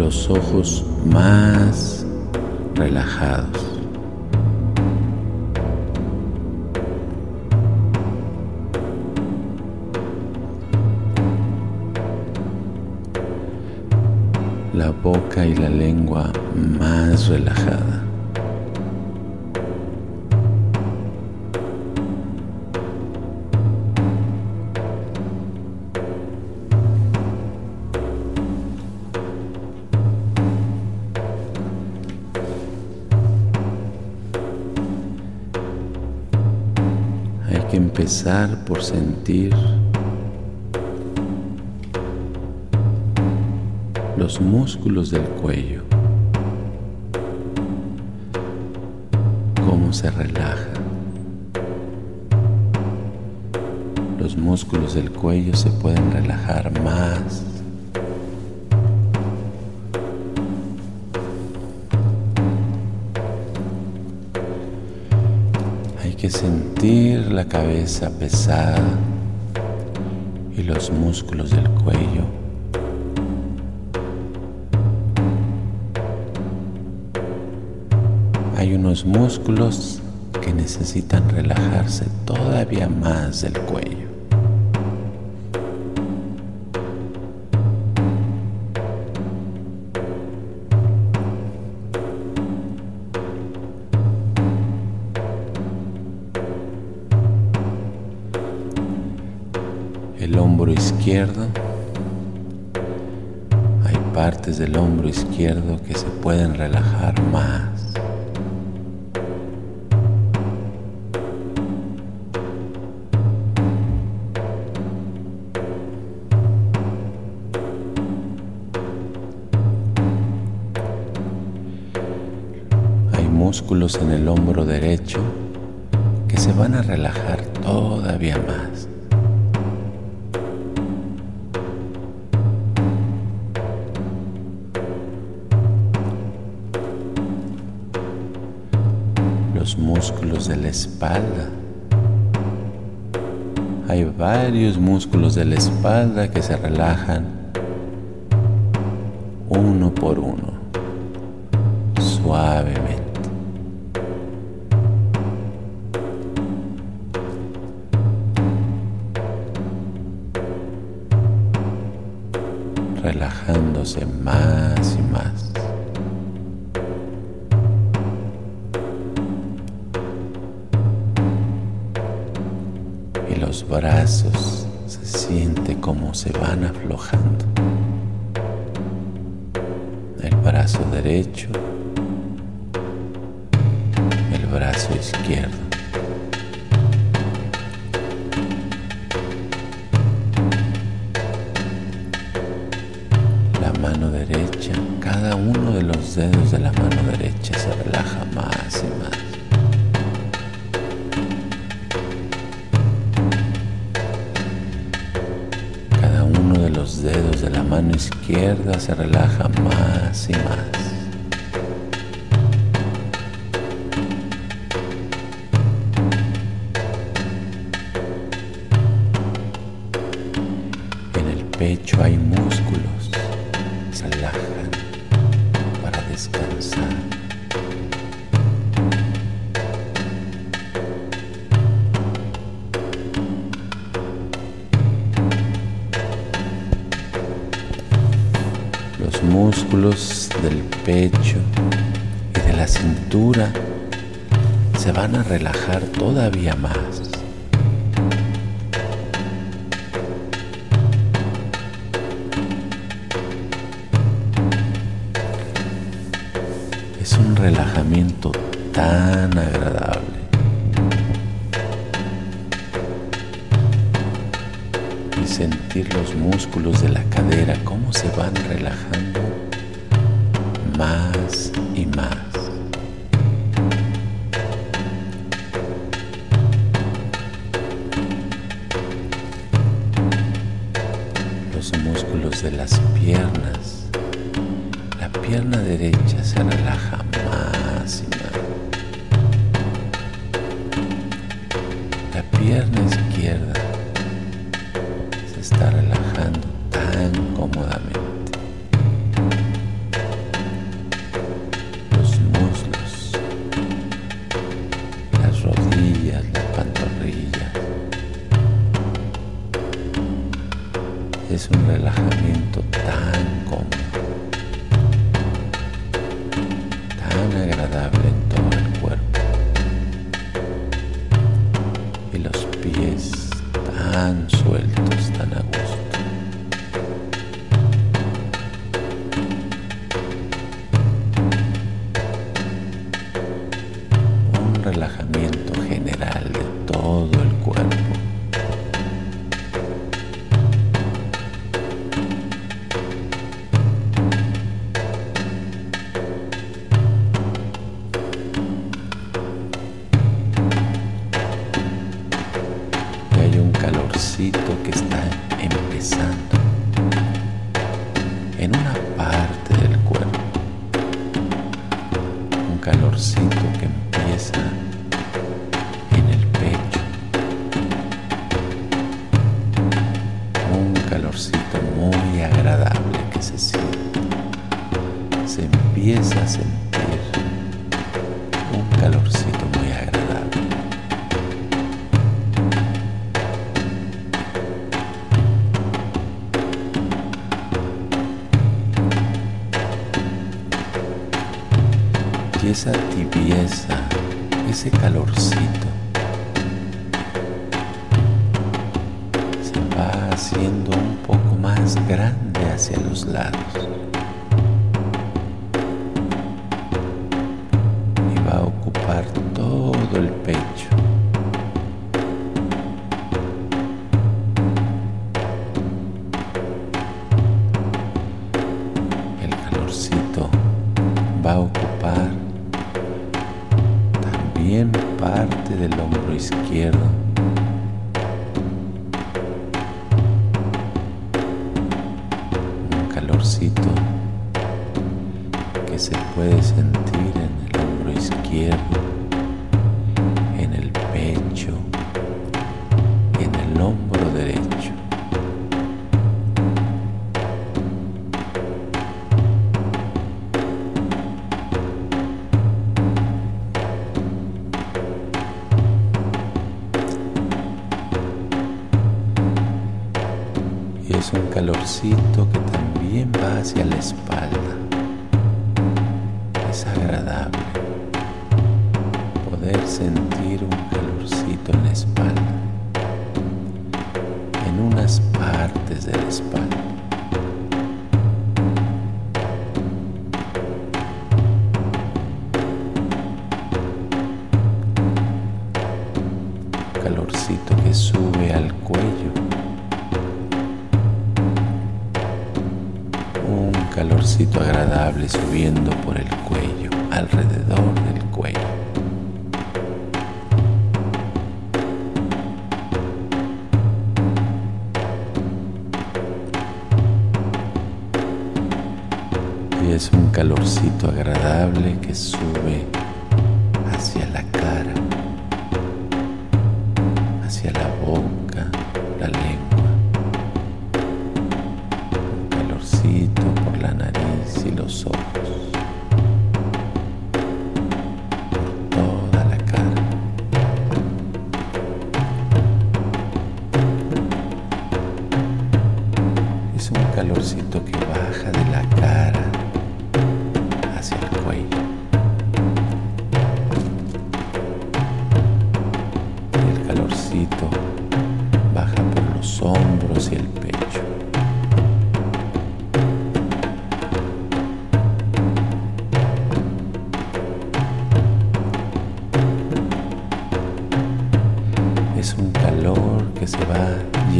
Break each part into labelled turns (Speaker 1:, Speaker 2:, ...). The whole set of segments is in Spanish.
Speaker 1: los ojos más relajados. la boca y la lengua más relajada. Empezar por sentir los músculos del cuello, cómo se relajan. Los músculos del cuello se pueden relajar más. Sentir la cabeza pesada y los músculos del cuello hay unos músculos que necesitan relajarse todavía más del cuello. Izquierdo. Hay partes del hombro izquierdo que se pueden relajar más. músculos en el hombro derecho que se van a relajar todavía más. Espalda. Hay varios músculos de la espalda que se relajan uno por uno, suavemente. relajándose más y más. Y los brazos se siente como se van aflojando. El brazo derecho, el brazo izquierdo. cada uno de los dedos de la mano derecha se relaja los dedos de la mano izquierda se relaja más y más. Músculos del pecho y de la cintura se van a relajar todavía más. Es un relajamiento tan agradable. Y sentir los músculos de la cadera cómo se van relajando más y más. Los músculos de las piernas la pierna derecha se relaja más y más. La pierna izquierda se está relajando tan cómodamente. Es un relajamiento tan cómodo, tan agradable en todo el cuerpo. Y los pies tan sueltos, tan a calorcito que está empezando en una parte del cuerpo. Un calorcito que empieza esa tibieza, ese calorcito, se va haciendo un poco más grande hacia los lados. Del hombro izquierdo. En la espalda, en unas partes de la espalda. Calorcito que sube al cuello. un calorcito agradable subiendo por el cuello, alrededor es un calorcito agradable que sube hacia la cara, hacia la boca, la lengua un calorcito por la nariz y los ojos, por toda la cara. Es un calorcito que baja de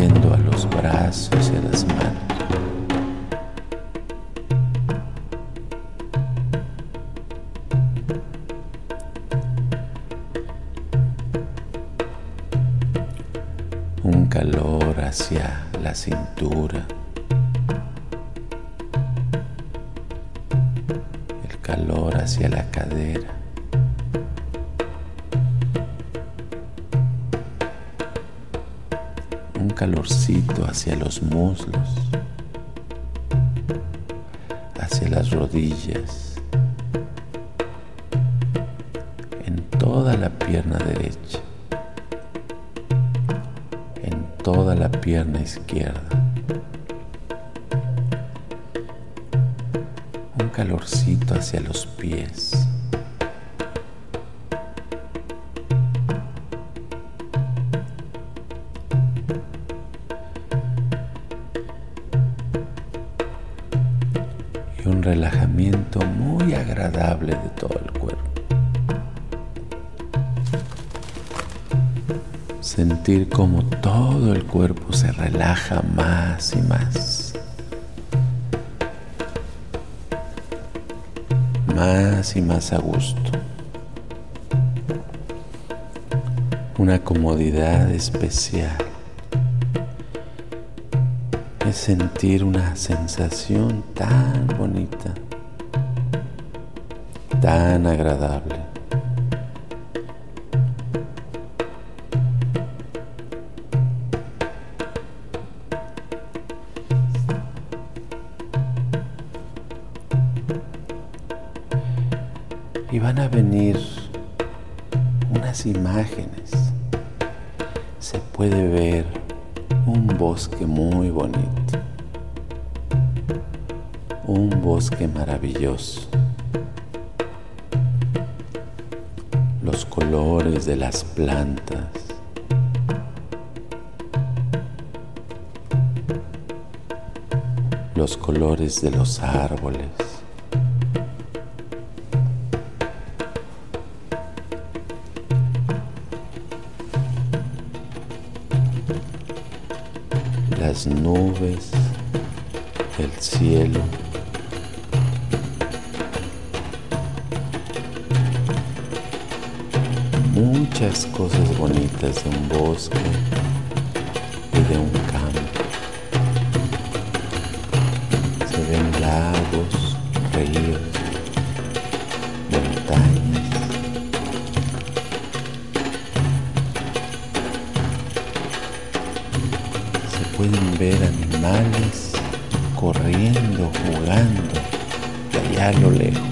Speaker 1: a los brazos y a las manos. Un calor hacia la cintura. El calor hacia la cadera. suavecito hacia los muslos, hacia las rodillas, en toda la pierna derecha, en toda la pierna izquierda. Un calorcito hacia los pies. Relajamiento muy agradable de todo el cuerpo. Sentir como todo el cuerpo se relaja más y más. más y más a gusto. Una comodidad especial sentir una sensación tan bonita, tan agradable. y van a venir unas imágenes. Se puede ver bosque muy bonito, un bosque maravilloso. Los colores de las plantas. Los colores de los árboles. Las nubes, el cielo. Muchas cosas bonitas de un bosque y de un campo. Se ven lagos, ríos, ver animales corriendo, jugando de allá a lo lejos.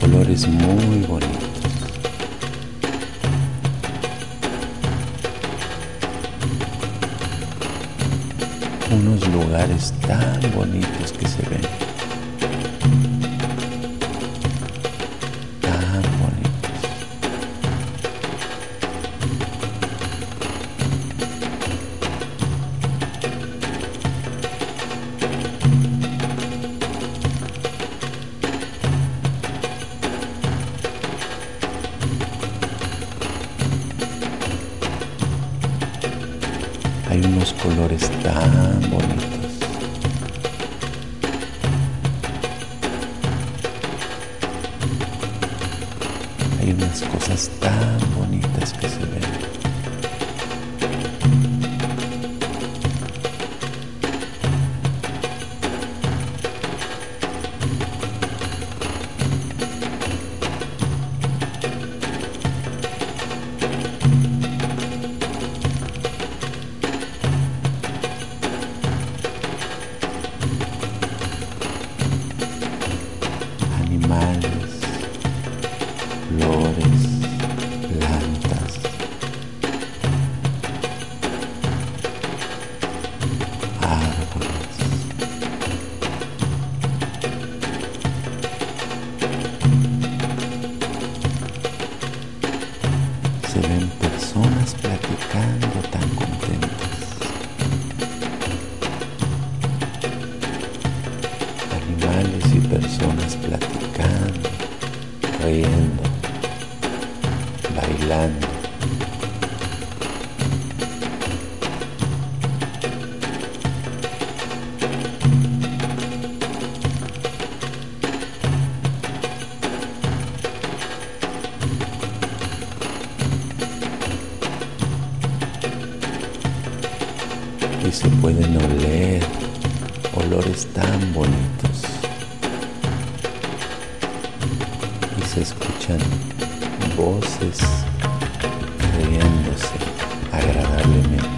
Speaker 1: Colores muy bonitos. unos lugares tan bonitos que se ven. Hay unas cosas tan bonitas que se ven. animales, se escuchan voces riéndose agradablemente.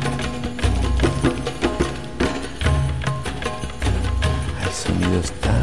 Speaker 1: Hay sonidos tan